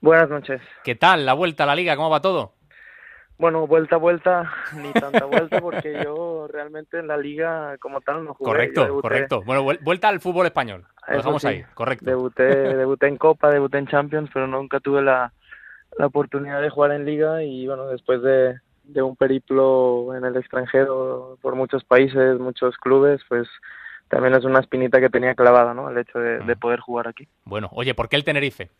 Buenas noches. ¿Qué tal la vuelta a la liga? ¿Cómo va todo? Bueno, vuelta vuelta, ni tanta vuelta, porque yo realmente en la liga como tal no jugué. Correcto, correcto. Bueno, vuelta al fútbol español. Lo dejamos ahí, correcto. Debuté, debuté en Copa, debuté en Champions, pero nunca tuve la, la oportunidad de jugar en liga y bueno, después de, de un periplo en el extranjero por muchos países, muchos clubes, pues también es una espinita que tenía clavada, ¿no? El hecho de, de poder jugar aquí. Bueno, oye, ¿por qué el Tenerife?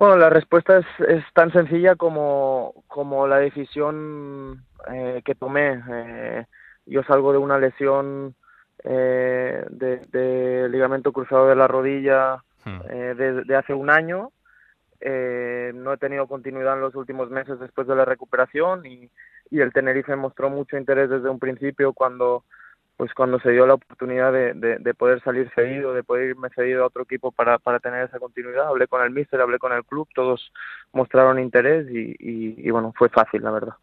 Bueno, la respuesta es, es tan sencilla como, como la decisión eh, que tomé. Eh, yo salgo de una lesión eh, de, de, ligamento cruzado de la rodilla hmm. eh, de, de, hace un año. Eh, no he tenido continuidad en los últimos meses después de la recuperación y, y el Tenerife mostró mucho interés desde un principio cuando pues cuando se dio la oportunidad de, de, de, poder salir cedido, de poder irme cedido a otro equipo para, para tener esa continuidad, hablé con el míster, hablé con el club, todos mostraron interés y, y, bueno, fue fácil, la verdad.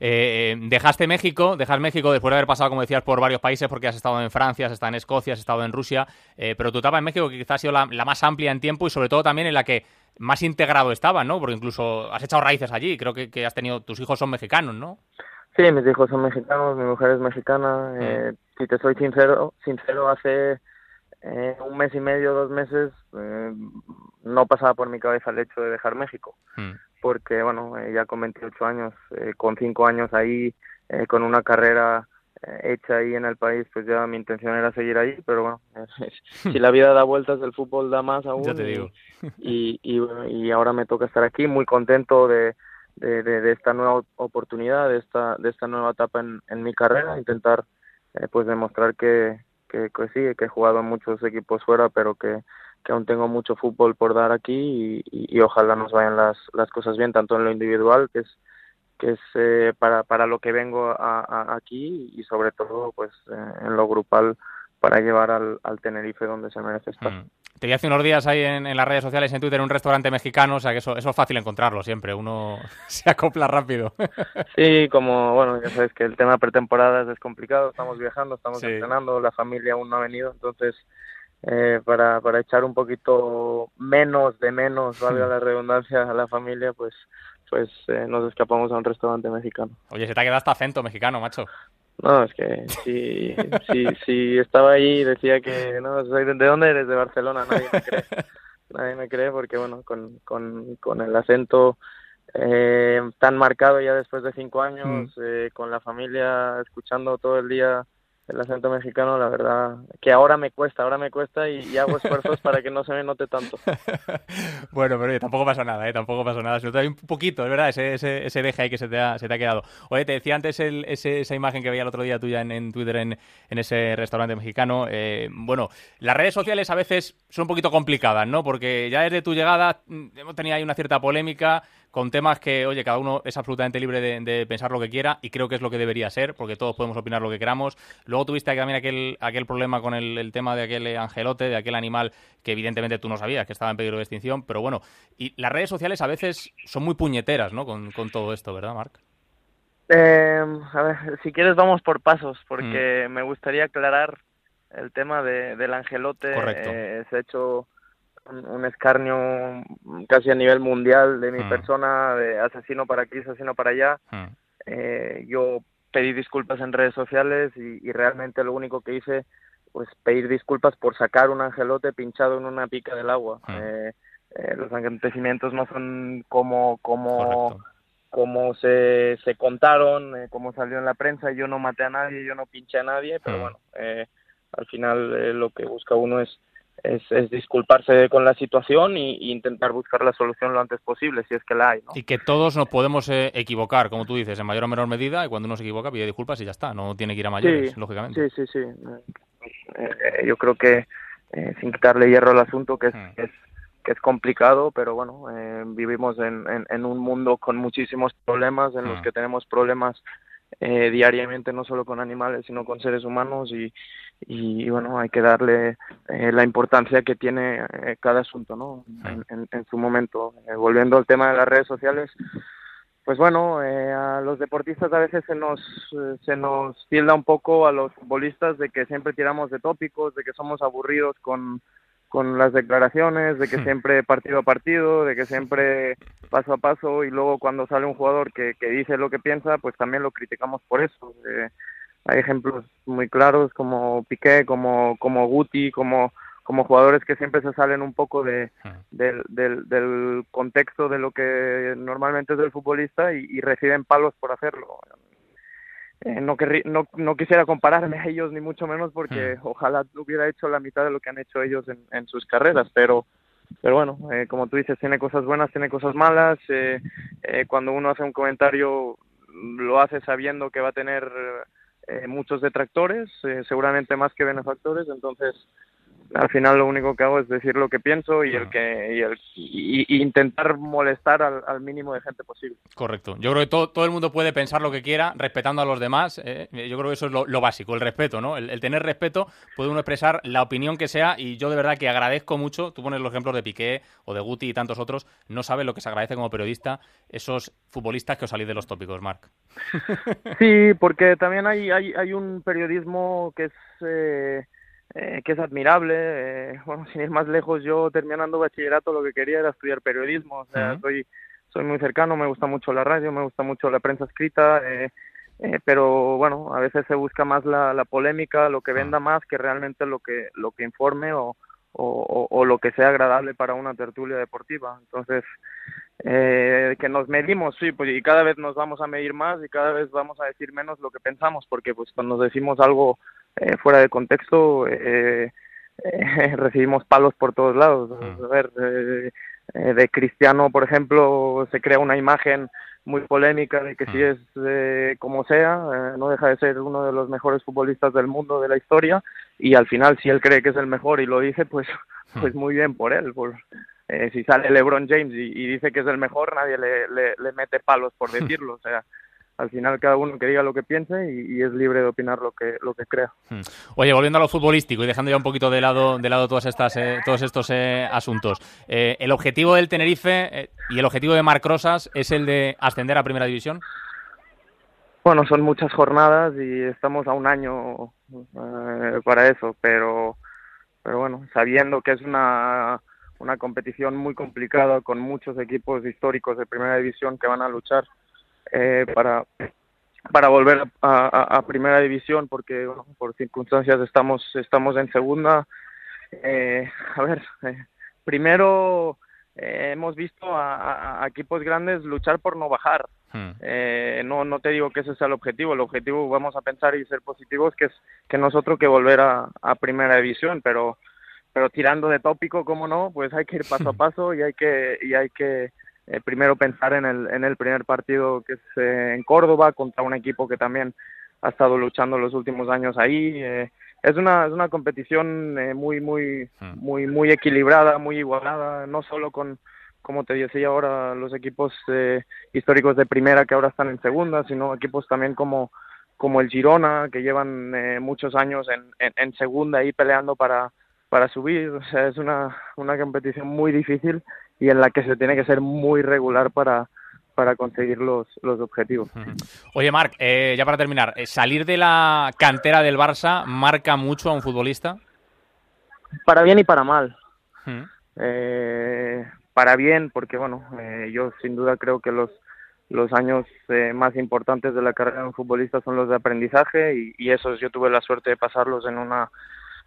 Eh, dejaste México, dejas México después de haber pasado, como decías, por varios países, porque has estado en Francia, has estado en Escocia, has estado en Rusia, eh, pero tu etapa en México que quizás ha sido la, la, más amplia en tiempo y sobre todo también en la que más integrado estaba, ¿no? Porque incluso has echado raíces allí, creo que, que has tenido, tus hijos son mexicanos, ¿no? Sí, mis hijos son mexicanos, mi mujer es mexicana. Mm. Eh, si te soy sincero, sincero hace eh, un mes y medio, dos meses, eh, no pasaba por mi cabeza el hecho de dejar México. Mm. Porque, bueno, eh, ya con 28 años, con 5 años ahí, con una carrera hecha ahí en el país, pues ya mi intención era seguir ahí, pero bueno, si la vida da vueltas, el fútbol da más aún. Ya te digo. Y, y, y, y ahora me toca estar aquí, muy contento de, de, de, esta nueva oportunidad, de esta, de esta nueva etapa en, en mi carrera, intentar eh, pues demostrar que, que, que, sí, que he jugado en muchos equipos fuera, pero que, que aún tengo mucho fútbol por dar aquí y, y, ojalá nos vayan las, las cosas bien, tanto en lo individual, que es que es eh, para, para lo que vengo a aquí y sobre todo pues eh, en lo grupal para llevar al, al Tenerife donde se merece estar. Mm. Te vi hace unos días ahí en, en, las redes sociales, en Twitter, un restaurante mexicano, o sea que eso, eso es fácil encontrarlo siempre, uno se acopla rápido. Sí, como, bueno, ya sabes que el tema pretemporadas es complicado, estamos viajando, estamos sí. entrenando, la familia aún no ha venido, entonces eh, para, para echar un poquito menos de menos, valga la redundancia, a la familia, pues pues eh, nos escapamos a un restaurante mexicano. Oye, se te ha quedado hasta acento mexicano, macho. No, es que si, si, si estaba ahí y decía que, no, soy de, ¿de dónde eres? De Barcelona, nadie me cree. nadie me cree porque, bueno, con, con, con el acento eh, tan marcado ya después de cinco años, mm. eh, con la familia escuchando todo el día el acento mexicano, la verdad, que ahora me cuesta, ahora me cuesta y, hago esfuerzos para que no se me note tanto. bueno, pero tampoco pasa nada, ¿eh? Tampoco pasa nada. Se nota un poquito, es verdad, ese, ese, ese deje ahí que se te ha, se te ha quedado. Oye, te decía antes el, ese, esa imagen que veía el otro día tuya en, en Twitter en, en, ese restaurante mexicano. Eh, bueno, las redes sociales a veces son un poquito complicadas, ¿no? Porque ya desde tu llegada mm, hemos tenido ahí una cierta polémica con temas que, oye, cada uno es absolutamente libre de, de, pensar lo que quiera y creo que es lo que debería ser, porque todos podemos opinar lo que queramos. Luego tuviste también aquel, aquel problema con el, el tema de aquel angelote, de aquel animal que evidentemente tú no sabías que estaba en peligro de extinción, pero bueno, y las redes sociales a veces son muy puñeteras, ¿no? Con, con todo esto, ¿verdad, Marc? Eh, a ver, si quieres vamos por pasos, porque mm. me gustaría aclarar el tema de, del angelote. Correcto. Eh, se ha hecho un, escarnio casi a nivel mundial de mi mm. persona, de asesino para aquí, asesino para allá. Mm. Eh, yo pedí disculpas en redes sociales y, y, realmente lo único que hice pues pedir disculpas por sacar un angelote pinchado en una pica del agua. Mm. Eh, eh, los acontecimientos no son como como como se, se contaron, eh, como salió en la prensa, yo no maté a nadie, yo no pinché a nadie, pero bueno, eh, al final lo que busca uno es es, es, disculparse con la situación y, y, intentar buscar la solución lo antes posible, si es que la hay. ¿no? Y que todos nos podemos eh, equivocar, como tú dices, en mayor o menor medida, y cuando uno se equivoca pide disculpas y ya está, no tiene que ir a mayores, sí, lógicamente. Sí, sí, sí. Eh, yo creo que, eh, sin quitarle hierro al asunto, que es, hmm. es que es complicado, pero bueno, eh, vivimos en, en, en, un mundo con muchísimos problemas, en hmm. los que tenemos problemas eh, diariamente, no solo con animales, sino con seres humanos y, y, y bueno, hay que darle eh, la importancia que tiene eh, cada asunto, ¿no? En, en, en su momento. Eh, volviendo al tema de las redes sociales, pues bueno, eh, a los deportistas a veces se nos, eh, se nos tilda un poco a los futbolistas de que siempre tiramos de tópicos, de que somos aburridos con, con las declaraciones, de que hmm. siempre partido a partido, de que siempre paso a paso y luego cuando sale un jugador que, que dice lo que piensa, pues también lo criticamos por eso. Eh, hay ejemplos muy claros como Piqué, como, como Guti, como, como jugadores que siempre se salen un poco de, hmm. del, del, del, contexto de lo que normalmente es el futbolista y, y reciben palos por hacerlo. Eh, no, no, no, quisiera compararme a ellos ni mucho menos porque hmm. ojalá hubiera hecho la mitad de lo que han hecho ellos en, en sus carreras, pero pero bueno, eh, como tú dices, tiene cosas buenas, tiene cosas malas. Eh, eh, cuando uno hace un comentario, lo hace sabiendo que va a tener eh, muchos detractores, seguramente más que benefactores, entonces al final lo único que hago es decir lo que pienso y el que y, el, y, intentar molestar al, mínimo de gente posible. Correcto. Yo creo que todo, todo el mundo puede pensar lo que quiera, respetando a los demás. Eh, yo creo que eso es lo, básico, el respeto, ¿no? El, tener respeto, puede uno expresar la opinión que sea y yo de verdad que agradezco mucho, tú pones los ejemplos de Piqué o de Guti y tantos otros, no sabes lo que se agradece como periodista esos futbolistas que os salís de los tópicos, Marc. Sí, porque también hay, hay, hay un periodismo que es... Eh eh, que es admirable. Eh, bueno, sin ir más lejos, yo terminando bachillerato lo que quería era estudiar periodismo. O sea, soy, soy muy cercano, me gusta mucho la radio, me gusta mucho la prensa escrita, eh, eh pero bueno, a veces se busca más la, la polémica, lo que venda más que realmente lo que, lo que informe o, o, o, lo que sea agradable para una tertulia deportiva. Entonces, eh, que nos medimos, sí, pues y cada vez nos vamos a medir más y cada vez vamos a decir menos lo que pensamos, porque pues cuando decimos algo eh, fuera de contexto, eh, eh, recibimos palos por todos lados. Mm. A ver, de Cristiano, por ejemplo, se crea una imagen muy polémica de que si es como sea, no deja de ser uno de los mejores futbolistas del mundo de la historia y al final si él cree que es el mejor y lo dice, pues, pues muy bien por él. Por, si sale LeBron James y, y, dice que es el mejor, nadie le, le, le mete palos por decirlo. O sea, al final cada uno que diga lo que piense y, es libre de opinar lo que lo que crea. Hmm. Oye, volviendo a lo futbolístico y dejando ya un poquito de lado de lado todas estas eh, todos estos eh, asuntos, eh, el objetivo del Tenerife y el objetivo de Marc Rosas es el de ascender a Primera División. Bueno, son muchas jornadas y estamos a un año para eso, pero pero bueno, sabiendo que es una una competición muy complicada con muchos equipos históricos de Primera División que van a luchar eh, para para volver a, a, primera división porque por circunstancias estamos estamos en segunda. Eh, a ver eh, primero eh, hemos visto a, a, equipos grandes luchar por no bajar. Hmm. eh, no no te digo que ese sea el objetivo. El objetivo vamos a pensar y ser positivos que es que nosotros que volver a, a primera división pero pero tirando de tópico como no pues hay que ir paso a paso y hay que y hay que eh, primero pensar en el, en el primer partido que es eh, en Córdoba contra un equipo que también ha estado luchando los últimos años ahí. Eh, es una es una competición muy muy hmm. muy muy equilibrada, muy igualada, no solo con como te decía ahora los equipos históricos de primera que ahora están en segunda, sino equipos también como como el Girona que llevan muchos años en, en, en segunda ahí peleando para para subir. O sea, es una, una competición muy difícil y en la que se tiene que ser muy regular para, para conseguir los, los objetivos. Oye, Marc, eh, ya para terminar, eh, ¿salir de la cantera del Barça marca mucho a un futbolista? Para bien y para mal. eh, para bien, porque bueno, eh, yo sin duda creo que los los años eh, más importantes de la carrera de un futbolista son los de aprendizaje y, y esos yo tuve la suerte de pasarlos en una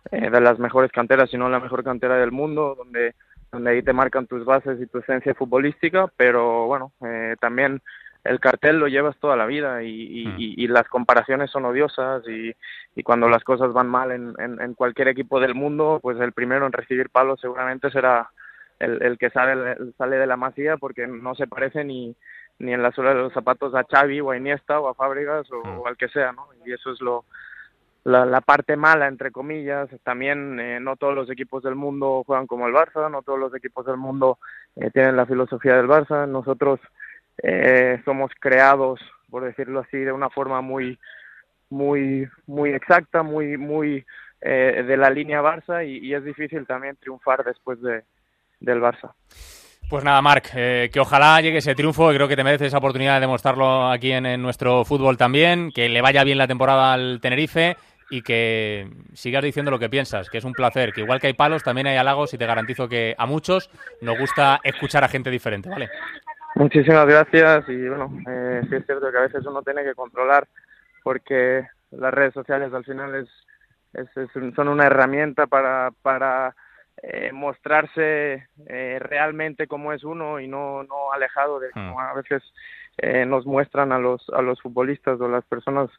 eh, de las mejores canteras, si no la mejor cantera del mundo, donde, donde ahí te marcan tus bases y tu esencia futbolística, pero bueno, eh, también el cartel lo llevas toda la vida y, mm. y, y, las comparaciones son odiosas y, y cuando las cosas van mal en, en, en, cualquier equipo del mundo, pues el primero en recibir palos seguramente será el, el que sale, sale de la masía porque no se parece ni, ni en la suela de los zapatos a Xavi o a Iniesta o a Fábregas o, mm. o al que sea, ¿no? Y eso es lo, la, la parte mala, entre comillas, también eh, no todos los equipos del mundo juegan como el Barça, no todos los equipos del mundo eh, tienen la filosofía del Barça, nosotros eh, somos creados, por decirlo así, de una forma muy, muy, muy exacta, muy, muy eh, de la línea Barça y, es difícil también triunfar después de, del Barça. Pues nada, Marc, eh, que ojalá llegue ese triunfo, creo que te mereces esa oportunidad de demostrarlo aquí en, en, nuestro fútbol también, que le vaya bien la temporada al Tenerife y que sigas diciendo lo que piensas, que es un placer, que igual que hay palos, también hay halagos y te garantizo que a muchos nos gusta escuchar a gente diferente, ¿vale? Muchísimas gracias y bueno, eh, sí es cierto que a veces uno tiene que controlar porque las redes sociales al final es, es, son una herramienta para, para eh, mostrarse eh, realmente como es uno y no, no alejado de como hmm. a veces eh, nos muestran a los, a los futbolistas o las personas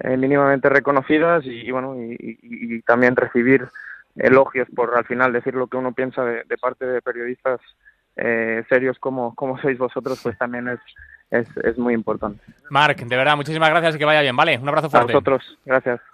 eh, mínimamente reconocidas y, bueno y, también recibir elogios por al final decir lo que uno piensa de, parte de periodistas eh, serios como, como sois vosotros pues también es, es, es muy importante. Marc, de verdad, muchísimas gracias y que vaya bien, ¿vale? Un abrazo fuerte. A vosotros, gracias.